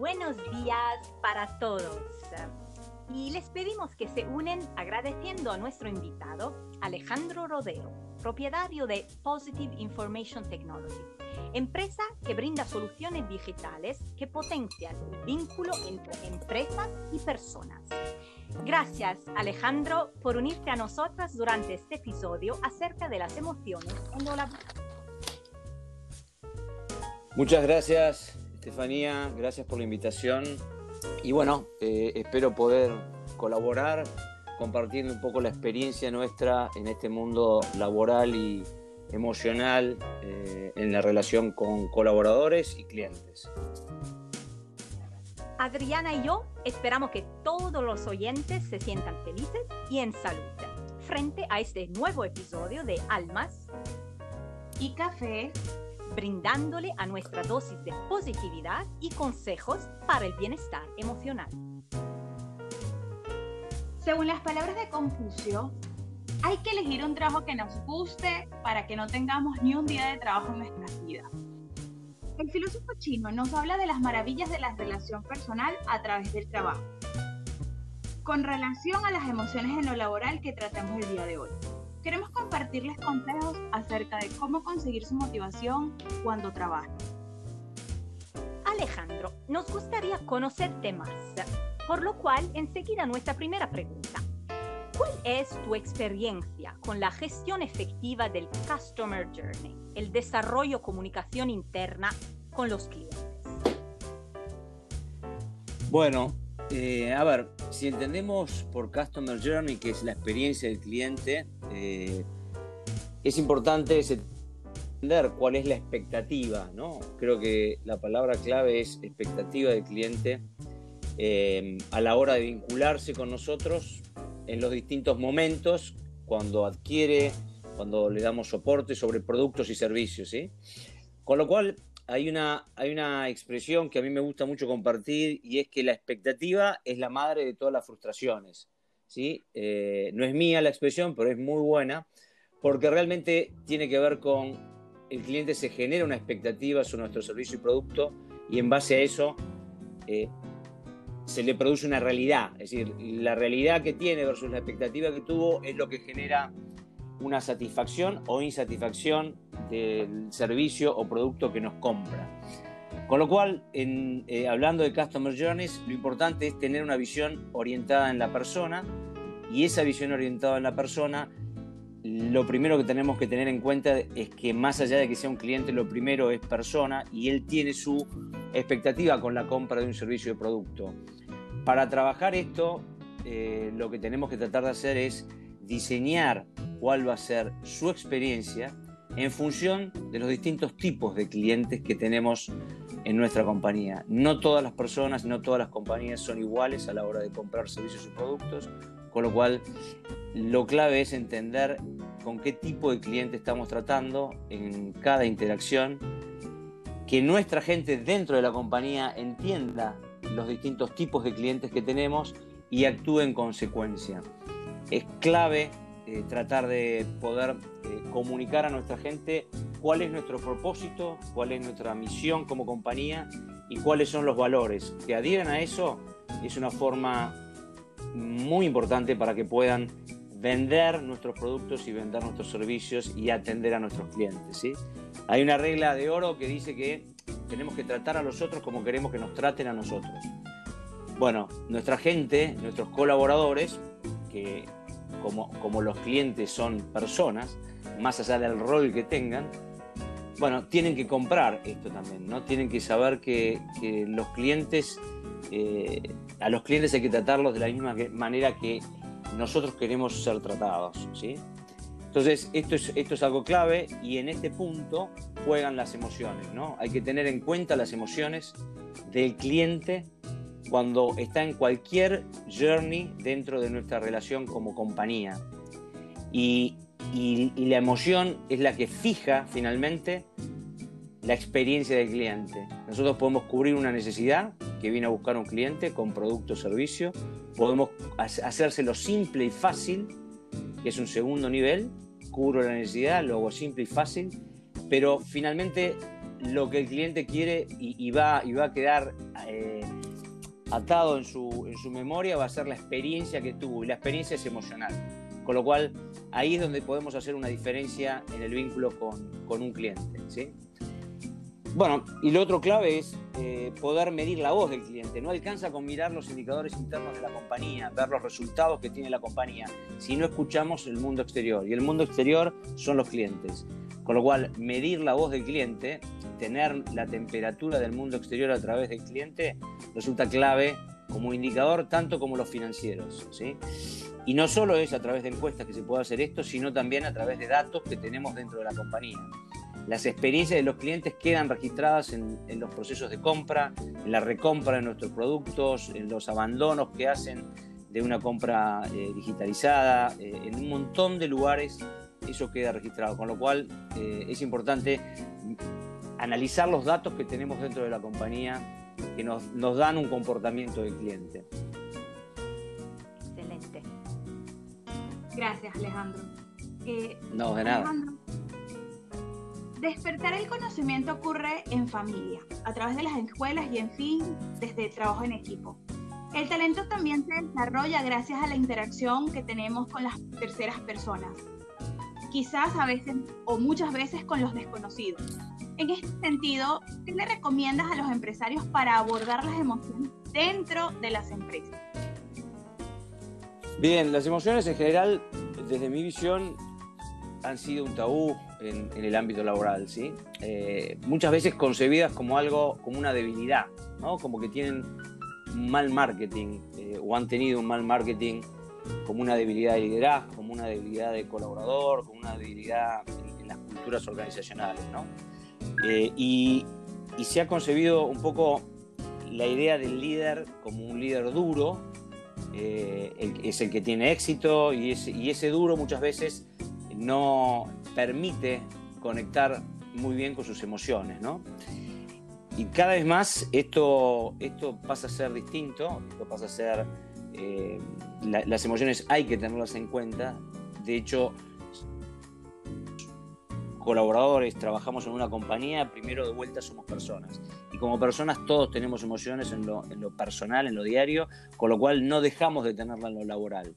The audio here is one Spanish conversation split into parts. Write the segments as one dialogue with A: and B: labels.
A: buenos días para todos. Y les pedimos que se unen agradeciendo a nuestro invitado, Alejandro Rodeo, propietario de Positive Information Technology, empresa que brinda soluciones digitales que potencian el vínculo entre empresas y personas. Gracias, Alejandro, por unirte a nosotras durante este episodio acerca de las emociones en lo laboral.
B: Muchas gracias, Estefanía. Gracias por la invitación. Y bueno, eh, espero poder colaborar compartiendo un poco la experiencia nuestra en este mundo laboral y emocional eh, en la relación con colaboradores y clientes.
A: Adriana y yo esperamos que todos los oyentes se sientan felices y en salud frente a este nuevo episodio de Almas
C: y Café,
A: brindándole a nuestra dosis de positividad y consejos para el bienestar emocional.
C: Según las palabras de Confucio, hay que elegir un trabajo que nos guste para que no tengamos ni un día de trabajo en nuestra vida. El filósofo chino nos habla de las maravillas de la relación personal a través del trabajo, con relación a las emociones en lo laboral que tratamos el día de hoy. Queremos compartirles consejos acerca de cómo conseguir su motivación cuando trabajan.
A: Alejandro, nos gustaría conocerte más, por lo cual enseguida nuestra primera pregunta. ¿Cuál es tu experiencia con la gestión efectiva del Customer Journey, el desarrollo comunicación interna con los clientes?
B: Bueno, eh, a ver, si entendemos por Customer Journey, que es la experiencia del cliente, eh, es importante entender cuál es la expectativa, ¿no? Creo que la palabra clave es expectativa del cliente eh, a la hora de vincularse con nosotros en los distintos momentos, cuando adquiere, cuando le damos soporte sobre productos y servicios, ¿sí? Con lo cual, hay una, hay una expresión que a mí me gusta mucho compartir y es que la expectativa es la madre de todas las frustraciones. ¿sí? Eh, no es mía la expresión, pero es muy buena porque realmente tiene que ver con el cliente se genera una expectativa sobre nuestro servicio y producto y en base a eso eh, se le produce una realidad. Es decir, la realidad que tiene versus la expectativa que tuvo es lo que genera una satisfacción o insatisfacción del servicio o producto que nos compra. Con lo cual, eh, hablando de Customer Journeys, lo importante es tener una visión orientada en la persona y esa visión orientada en la persona, lo primero que tenemos que tener en cuenta es que más allá de que sea un cliente, lo primero es persona y él tiene su expectativa con la compra de un servicio o producto. Para trabajar esto, eh, lo que tenemos que tratar de hacer es diseñar cuál va a ser su experiencia en función de los distintos tipos de clientes que tenemos en nuestra compañía. No todas las personas, no todas las compañías son iguales a la hora de comprar servicios y productos, con lo cual lo clave es entender con qué tipo de cliente estamos tratando en cada interacción, que nuestra gente dentro de la compañía entienda los distintos tipos de clientes que tenemos y actúe en consecuencia. Es clave eh, tratar de poder eh, comunicar a nuestra gente cuál es nuestro propósito, cuál es nuestra misión como compañía y cuáles son los valores. Que adhieran a eso es una forma muy importante para que puedan vender nuestros productos y vender nuestros servicios y atender a nuestros clientes. ¿sí? Hay una regla de oro que dice que tenemos que tratar a los otros como queremos que nos traten a nosotros. Bueno, nuestra gente, nuestros colaboradores, que como, los clientes son personas, más allá del rol que tengan, bueno, tienen que comprar esto también, ¿no? Tienen que saber que, los clientes, eh, a los clientes hay que tratarlos de la misma manera que nosotros queremos ser tratados, ¿sí? Entonces, esto es, esto es algo clave y en este punto juegan las emociones, ¿no? Hay que tener en cuenta las emociones del cliente cuando está en cualquier journey dentro de nuestra relación como compañía. Y, la emoción es la que fija finalmente la experiencia del cliente. Nosotros podemos cubrir una necesidad que viene a buscar un cliente con producto o servicio, podemos hacérselo simple y fácil, que es un segundo nivel, cubro la necesidad, lo hago simple y fácil, pero finalmente lo que el cliente quiere y, va, y va a quedar eh, atado en su, en su memoria, va a ser la experiencia que tuvo y la experiencia es emocional. Con lo cual, ahí es donde podemos hacer una diferencia en el vínculo con, con un cliente. ¿sí? Bueno, y lo otro clave es eh, poder medir la voz del cliente. No alcanza con mirar los indicadores internos de la compañía, ver los resultados que tiene la compañía, si no escuchamos el mundo exterior. Y el mundo exterior son los clientes. Con lo cual, medir la voz del cliente, tener la temperatura del mundo exterior a través del cliente, resulta clave como indicador tanto como los financieros. Y no solo es a través de encuestas que se puede hacer esto, sino también a través de datos que tenemos dentro de la compañía. Las experiencias de los clientes quedan registradas en, los procesos de compra, en la recompra de nuestros productos, en los abandonos que hacen de una compra eh, digitalizada, eh, en un montón de lugares eso queda registrado, con lo cual eh, es importante analizar los datos que tenemos dentro de la compañía que nos, nos dan un comportamiento del cliente.
A: Excelente.
C: Gracias, Alejandro.
B: no, de nada.
C: Despertar el conocimiento ocurre en familia, a través de las escuelas y, en fin, desde el trabajo en equipo. El talento también se desarrolla gracias a la interacción que tenemos con las terceras personas, quizás a veces o muchas veces con los desconocidos. En este sentido, ¿qué le recomiendas a los empresarios para abordar las emociones dentro de las empresas?
B: Bien, las emociones en general, desde mi visión, han sido un tabú en, el ámbito laboral, ¿sí? Eh, muchas veces concebidas como algo, como una debilidad, ¿no? Como que tienen un mal marketing eh, o han tenido un mal marketing como una debilidad de liderazgo, como una debilidad de colaborador, como una debilidad en, las culturas organizacionales, ¿no? Eh, y, se ha concebido un poco la idea del líder como un líder duro, es el que tiene éxito y y ese duro muchas veces no permite conectar muy bien con sus emociones, ¿no? Y cada vez más esto, esto pasa a ser distinto, esto pasa a ser, eh, las emociones hay que tenerlas en cuenta, de hecho, colaboradores, trabajamos en una compañía, primero de vuelta somos personas. Y como personas todos tenemos emociones en lo, en lo personal, en lo diario, con lo cual no dejamos de tenerla en lo laboral.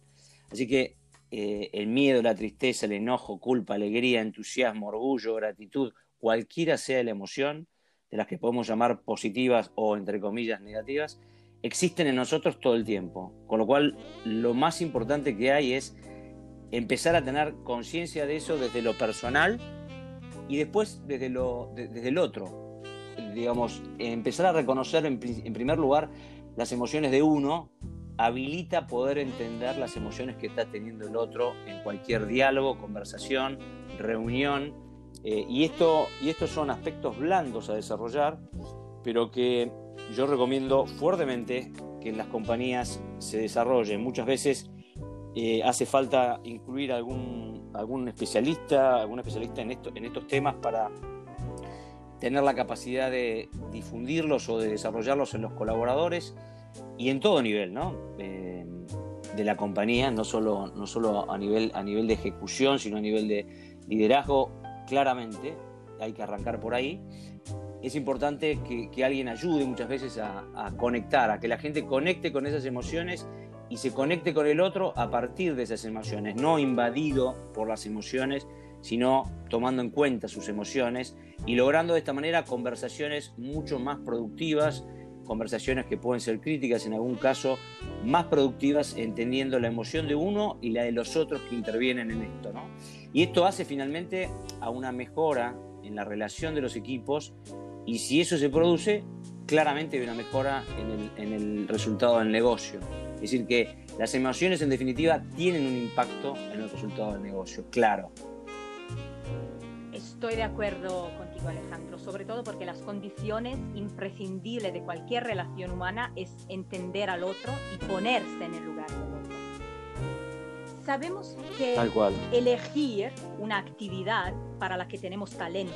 B: Así que eh, el miedo, la tristeza, el enojo, culpa, alegría, entusiasmo, orgullo, gratitud, cualquiera sea la emoción, de las que podemos llamar positivas o entre comillas negativas, existen en nosotros todo el tiempo. Con lo cual, lo más importante que hay es empezar a tener conciencia de eso desde lo personal y después desde, lo, desde el otro. Digamos, empezar a reconocer en primer lugar las emociones de uno habilita poder entender las emociones que está teniendo el otro en cualquier diálogo, conversación, reunión. Eh, y, esto, y estos son aspectos blandos a desarrollar, pero que yo recomiendo fuertemente que en las compañías se desarrollen. Muchas veces eh, hace falta incluir algún, algún especialista, algún especialista en, esto, en estos temas para tener la capacidad de difundirlos o de desarrollarlos en los colaboradores y en todo nivel, ¿no? Eh, de la compañía, no solo, no solo a, nivel, a nivel de ejecución, sino a nivel de liderazgo, claramente, hay que arrancar por ahí. Es importante que, alguien ayude muchas veces a, conectar, a que la gente conecte con esas emociones y se conecte con el otro a partir de esas emociones, no invadido por las emociones, sino tomando en cuenta sus emociones y logrando de esta manera conversaciones mucho más productivas, conversaciones que pueden ser críticas, en algún caso más productivas, entendiendo la emoción de uno y la de los otros que intervienen en esto. ¿no? Y esto hace finalmente a una mejora en la relación de los equipos y si eso se produce, claramente hay una mejora en el, resultado del negocio. Es decir, que las emociones en definitiva tienen un impacto en el resultado del negocio, claro.
A: Estoy de acuerdo contigo, Alejandro, sobre todo porque las condiciones imprescindibles de cualquier relación humana es entender al otro y ponerse en el lugar del otro. Sabemos que elegir una actividad para la que tenemos talento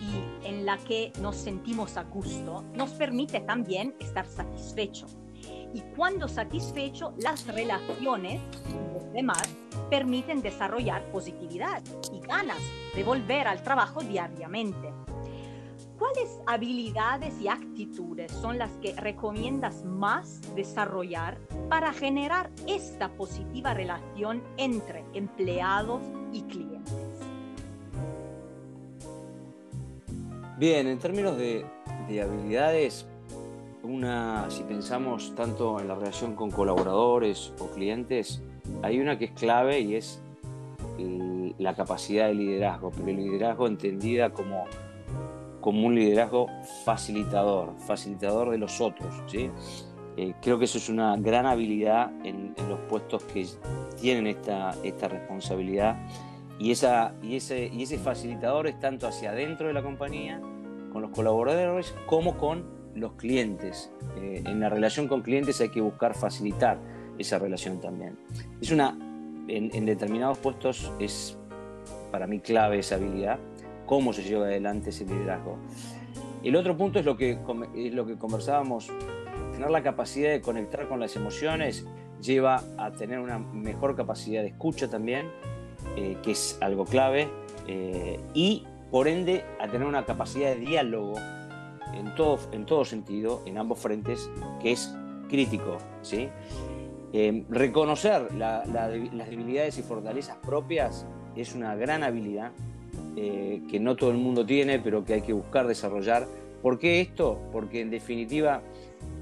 A: y en la que nos sentimos a gusto nos permite también estar satisfecho. Y cuando satisfecho, las relaciones con los demás permiten desarrollar positividad y ganas de volver al trabajo diariamente. ¿Cuáles habilidades y actitudes son las que recomiendas más desarrollar para generar esta positiva relación entre empleados y clientes?
B: Bien, en términos de, habilidades, una, si pensamos tanto en la relación con colaboradores o clientes, hay una que es clave y es la capacidad de liderazgo, pero el liderazgo entendida como como un liderazgo facilitador, facilitador de los otros. ¿sí? Eh, creo que eso es una gran habilidad en, los puestos que tienen esta, esta responsabilidad y, esa, y, ese, y ese facilitador es tanto hacia adentro de la compañía, con los colaboradores, como con los clientes. Eh, en la relación con clientes hay que buscar facilitar esa relación también. Es una, en, en determinados puestos es para mí clave esa habilidad cómo se lleva adelante ese liderazgo. El otro punto es lo que, es lo que conversábamos, tener la capacidad de conectar con las emociones lleva a tener una mejor capacidad de escucha también, eh, que es algo clave, eh, y por ende a tener una capacidad de diálogo en todo, en todo sentido, en ambos frentes, que es crítico. ¿sí? Eh, reconocer las debilidades y fortalezas propias es una gran habilidad eh, que no todo el mundo tiene, pero que hay que buscar desarrollar. ¿Por qué esto? Porque en definitiva,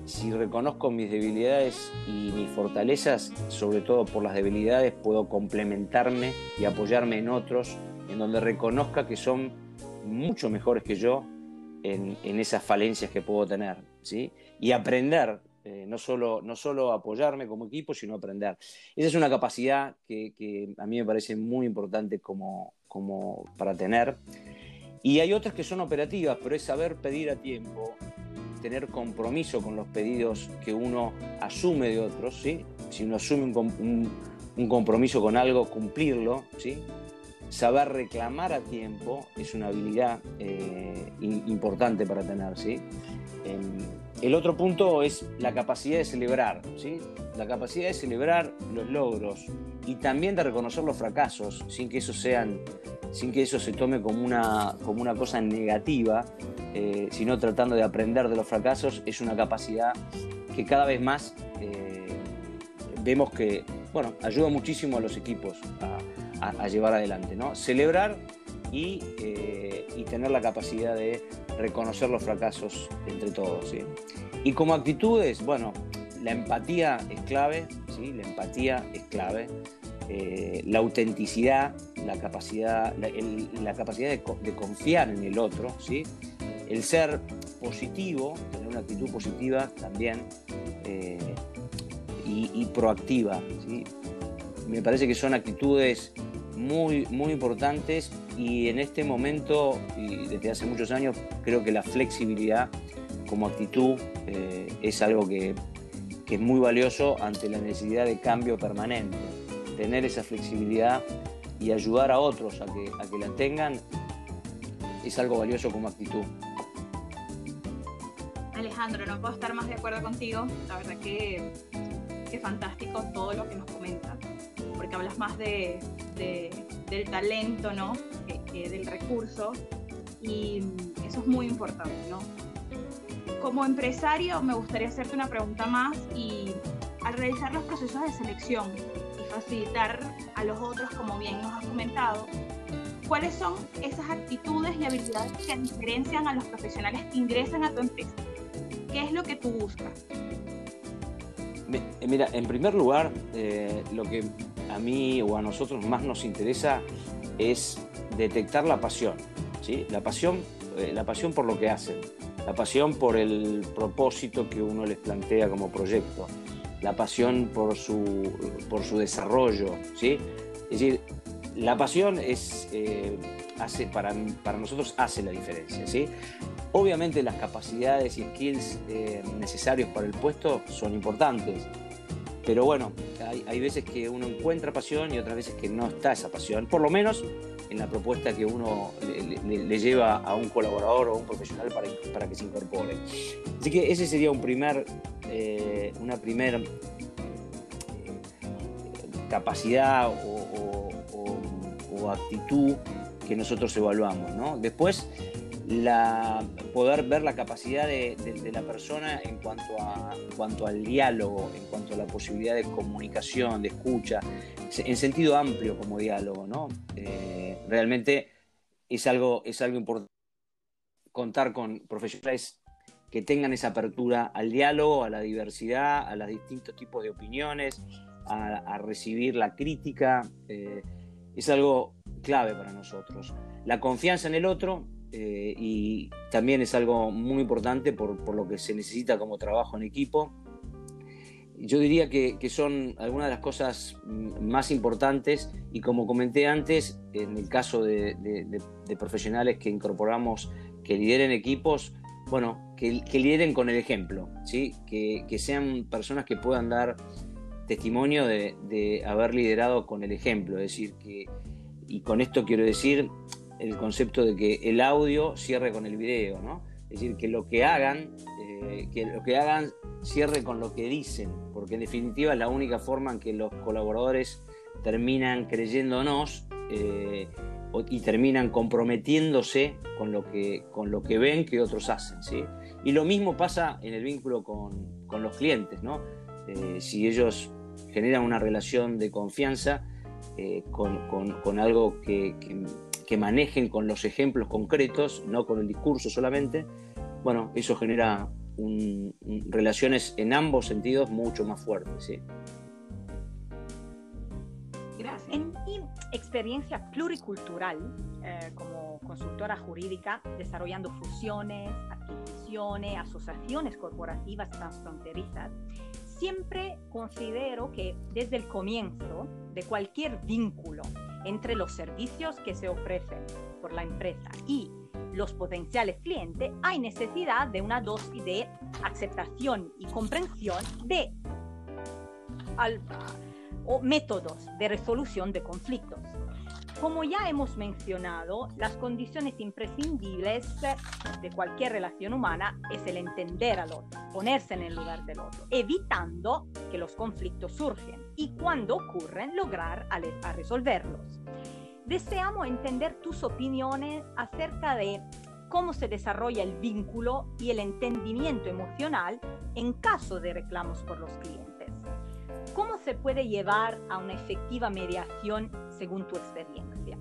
B: si reconozco mis debilidades y mis fortalezas, sobre todo por las debilidades, puedo complementarme y apoyarme en otros, en donde reconozca que son mucho mejores que yo en, esas falencias que puedo tener, ¿sí? Y aprender, eh, no, solo, no solo apoyarme como equipo, sino aprender. Esa es una capacidad que, que a mí me parece muy importante como, como para tener. Y hay otras que son operativas, pero es saber pedir a tiempo, tener compromiso con los pedidos que uno asume de otros, ¿sí? Si uno asume un, un, compromiso con algo, cumplirlo, ¿sí? Saber reclamar a tiempo es una habilidad eh, importante para tener, ¿sí? Em, el otro punto es la capacidad de celebrar, ¿sí? La capacidad de celebrar los logros y también de reconocer los fracasos sin que eso sin que eso se tome como una, como una cosa negativa, eh, sino tratando de aprender de los fracasos, es una capacidad que cada vez más eh, vemos que bueno, ayuda muchísimo a los equipos a, llevar adelante. ¿no? Celebrar y, eh, y, tener la capacidad de reconocer los fracasos entre todos. Y como actitudes, bueno, la empatía es clave, ¿sí? la empatía es clave. Eh, la autenticidad, la capacidad, la, capacidad de, confiar en el otro, ¿sí? el ser positivo, tener una actitud positiva también eh, y, proactiva. ¿sí? Me parece que son actitudes muy, muy importantes y en este momento, y desde hace muchos años, creo que la flexibilidad como actitud eh, es algo que, que es muy valioso ante la necesidad de cambio permanente tener esa flexibilidad y ayudar a otros a que, a que la tengan es algo valioso como actitud.
C: Alejandro, no puedo estar más de acuerdo contigo. La verdad que, es fantástico todo lo que nos comentas, porque hablas más de, del talento, ¿no? Del recurso, y eso es muy importante, ¿no? Como empresario, me gustaría hacerte una pregunta más y al realizar los procesos de selección, facilitar a los otros, como bien nos has comentado, ¿cuáles son esas actitudes y habilidades que diferencian a los profesionales que ingresan a tu empresa? ¿Qué es lo que tú buscas?
B: Eh, mira, en primer lugar, eh, lo que a mí o a nosotros más nos interesa es detectar la pasión, ¿sí? La pasión, eh, la pasión por lo que hacen, la pasión por el propósito que uno les plantea como proyecto, la pasión por su, por su desarrollo, ¿sí? Es decir, la pasión es, eh, hace, para, para nosotros hace la diferencia, ¿sí? Obviamente las capacidades y skills eh, necesarios para el puesto son importantes, pero bueno, hay, hay, veces que uno encuentra pasión y otras veces que no está esa pasión, por lo menos en la propuesta que uno le, lleva a un colaborador o a un profesional para, para, que se incorpore. Así que ese sería un primer, eh, una primera eh, capacidad o, actitud que nosotros evaluamos. ¿no? Después, la, poder ver la capacidad de, la persona en cuanto, a, cuanto al diálogo, en cuanto a la posibilidad de comunicación, de escucha, en sentido amplio como diálogo, ¿no? Eh, realmente es algo, es algo importante contar con profesionales que tengan esa apertura al diálogo, a la diversidad, a los distintos tipos de opiniones, a, recibir la crítica. Eh, es algo clave para nosotros. La confianza en el otro eh, y también es algo muy importante por, lo que se necesita como trabajo en equipo. Yo diría que, son algunas de las cosas más importantes y como comenté antes, en el caso de, profesionales que incorporamos que lideren equipos, bueno, que, lideren con el ejemplo, ¿sí? que, sean personas que puedan dar testimonio de, haber liderado con el ejemplo, es decir, que, y con esto quiero decir el concepto de que el audio cierre con el video, ¿no? Es decir, que lo que hagan, eh, que lo que hagan cierre con lo que dicen, porque en definitiva es la única forma en que los colaboradores terminan creyéndonos eh, y terminan comprometiéndose con lo, que, con lo que ven que otros hacen, ¿sí? Y lo mismo pasa en el vínculo con, los clientes, ¿no? Eh, si ellos generan una relación de confianza con, algo que que manejen con los ejemplos concretos, no con el discurso solamente, bueno, eso genera relaciones en ambos sentidos mucho más fuertes. ¿sí?
A: Gracias. En mi experiencia pluricultural eh, como consultora jurídica, desarrollando fusiones, adquisiciones, asociaciones corporativas transfronterizas, siempre considero que desde el comienzo de cualquier vínculo entre los servicios que se ofrecen por la empresa y los potenciales clientes, hay necesidad de una dosis de aceptación y comprensión de o métodos de resolución de conflictos. Como ya hemos mencionado, las condiciones imprescindibles de cualquier relación humana es el entender al otro, ponerse en el lugar del otro, evitando que los conflictos surgen y cuando ocurren lograr a, resolverlos. Deseamos entender tus opiniones acerca de cómo se desarrolla el vínculo y el entendimiento emocional en caso de reclamos por los clientes. ¿Cómo se puede llevar a una efectiva mediación según tu experiencia?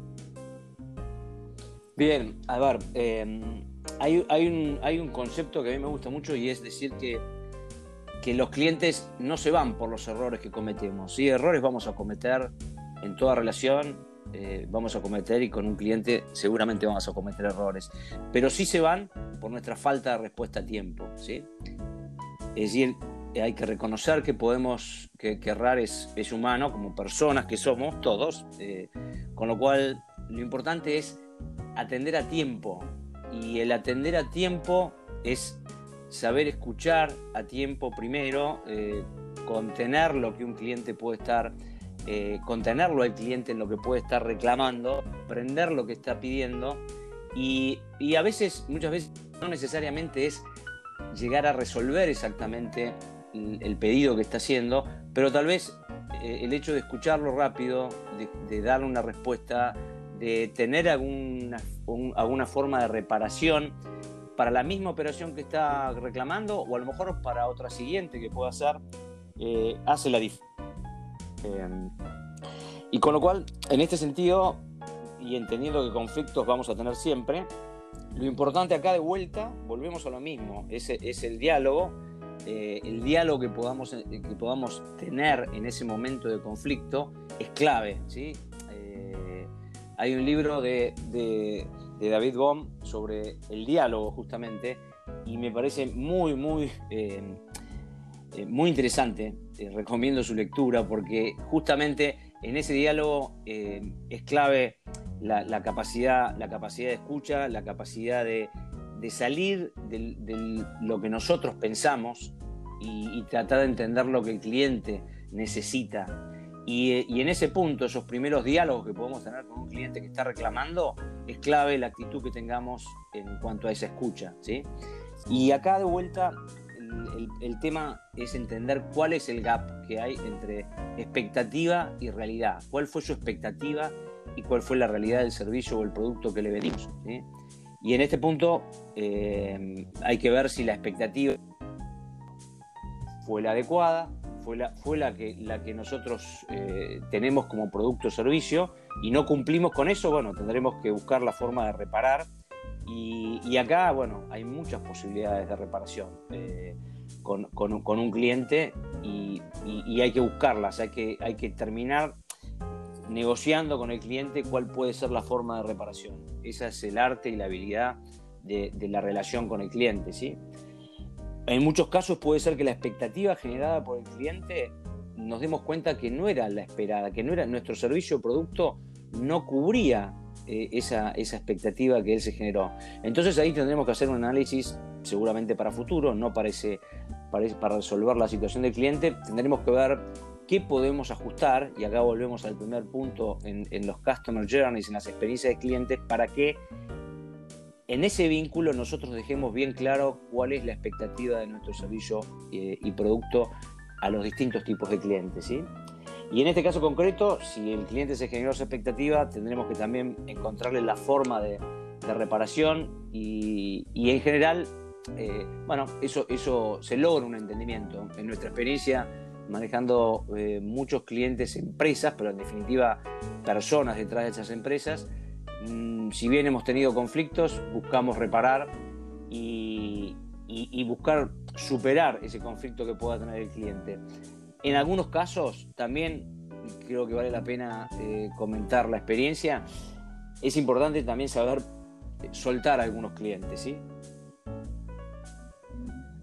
B: Bien, a ver, em, hay, un, hay, un, concepto que a mí me gusta mucho y es decir que, que los clientes no se van por los errores que cometemos. Sí, errores vamos a cometer en toda relación, eh, vamos a cometer y con un cliente seguramente vamos a cometer errores, pero sí se van por nuestra falta de respuesta a tiempo. ¿sí? Es decir, hay que reconocer que podemos, que, errar es, es, humano, como personas que somos todos, eh, con lo cual lo importante es atender a tiempo. Y el atender a tiempo es saber escuchar a tiempo primero, eh, contener lo que un cliente puede estar, eh, contenerlo al cliente en lo que puede estar reclamando, aprender lo que está pidiendo. Y, y a veces, muchas veces, no necesariamente es llegar a resolver exactamente el pedido que está haciendo, pero tal vez eh, el hecho de escucharlo rápido, de, darle una respuesta, de tener alguna, alguna forma de reparación para la misma operación que está reclamando o a lo mejor para otra siguiente que pueda hacer, eh, hace la diferencia. Em, y con lo cual, en este sentido, y entendiendo que conflictos vamos a tener siempre, lo importante acá de vuelta, volvemos a lo mismo, es, es el diálogo, eh, el diálogo que podamos, eh, que podamos tener en ese momento de conflicto es clave. ¿sí? Eh, hay un libro de, David Bohm sobre el diálogo justamente y me parece muy, muy, muy interesante. recomiendo su lectura porque justamente en ese diálogo es clave la, capacidad, la capacidad de escucha, la capacidad de, de salir de, lo que nosotros pensamos y, tratar de entender lo que el cliente necesita. Y, en ese punto, esos primeros diálogos que podemos tener con un cliente que está reclamando, es clave la actitud que tengamos en cuanto a esa escucha. ¿sí? Y acá de vuelta, el, tema es entender cuál es el gap que hay entre expectativa y realidad. ¿Cuál fue su expectativa y cuál fue la realidad del servicio o el producto que le vendimos? ¿sí? Y en este punto eh, hay que ver si la expectativa fue la adecuada, fue la, fue la, que, la que nosotros eh, tenemos como producto o servicio y no cumplimos con eso, bueno, tendremos que buscar la forma de reparar. Y, acá, bueno, hay muchas posibilidades de reparación eh, con, un cliente y, hay que buscarlas, hay que, hay que terminar negociando con el cliente cuál puede ser la forma de reparación. Esa es el arte y la habilidad de la relación con el cliente, ¿sí? En muchos casos puede ser que la expectativa generada por el cliente nos demos cuenta que no era la esperada, que no era nuestro servicio o producto no cubría eh, esa, expectativa que él se generó. Entonces ahí tendremos que hacer un análisis seguramente para futuro, no para, para, resolver la situación del cliente, tendremos que ver qué podemos ajustar, y acá volvemos al primer punto en, en los Customer Journeys, en las experiencias de clientes, para que en ese vínculo nosotros dejemos bien claro cuál es la expectativa de nuestro servicio eh, y producto a los distintos tipos de clientes. ¿sí? Y en este caso concreto, si el cliente se generó esa expectativa, tendremos que también encontrarle la forma de, reparación y, en general, eh, bueno, eso, eso se logra un entendimiento. En nuestra experiencia, manejando eh, muchos clientes, empresas, pero en definitiva personas detrás de esas empresas, Mm, si bien hemos tenido conflictos, buscamos reparar y, buscar superar ese conflicto que pueda tener el cliente. En algunos casos, también creo que vale la pena eh, comentar la experiencia, es importante también saber soltar a algunos clientes, ¿sí?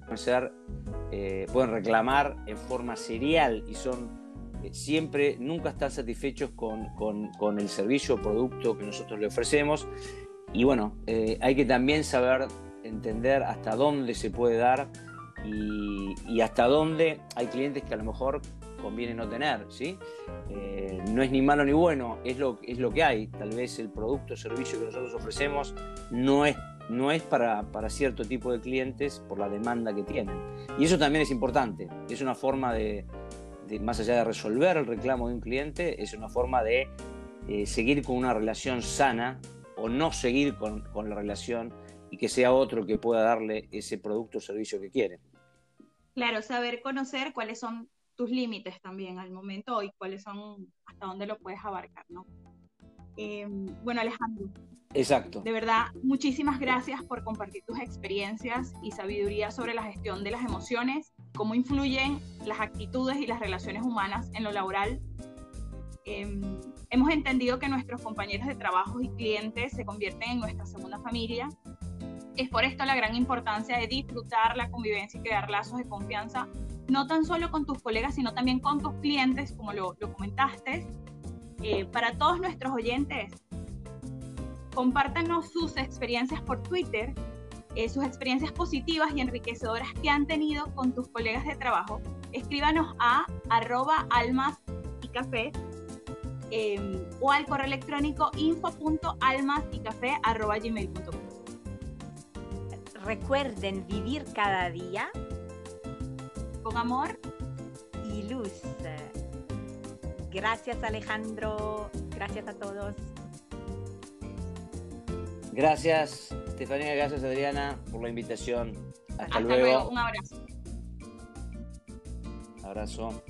B: Pueden, ser, eh, pueden reclamar en forma serial y son eh, siempre, nunca están satisfechos con, el servicio o producto que nosotros le ofrecemos. Y bueno, eh, hay que también saber entender hasta dónde se puede dar y, hasta dónde hay clientes que a lo mejor conviene no tener, ¿sí? Eh, no es ni malo ni bueno, es lo, es lo que hay. Tal vez el producto o servicio que nosotros ofrecemos no es, no es para, para cierto tipo de clientes por la demanda que tienen. Y eso también es importante, es una forma de, más allá de resolver el reclamo de un cliente, es una forma de eh, seguir con una relación sana o no seguir con, la relación y que sea otro que pueda darle ese producto o servicio que quiere.
C: Claro, saber conocer cuáles son tus límites también al momento y cuáles son, hasta dónde lo puedes abarcar, ¿no? Em, bueno, Alejandro.
B: Exacto.
C: De verdad, muchísimas gracias por compartir tus experiencias y sabiduría sobre la gestión de las emociones cómo influyen las actitudes y las relaciones humanas en lo laboral. Em, hemos entendido que nuestros compañeros de trabajo y clientes se convierten en nuestra segunda familia. Es por esto la gran importancia de disfrutar la convivencia y crear lazos de confianza, no tan solo con tus colegas, sino también con tus clientes, como lo, lo comentaste. Eh, para todos nuestros oyentes, compártanos sus experiencias por Twitter eh, sus experiencias positivas y enriquecedoras que han tenido con tus colegas de trabajo, escríbanos a arroba almas y café em, o al correo electrónico info.almasycafé.gmail.com
A: Recuerden vivir cada día
C: con amor
A: y luz. Gracias Alejandro, gracias a todos.
B: Gracias Estefanía, gracias Adriana por la invitación.
C: Hasta, luego. luego. Un abrazo.
B: Abrazo.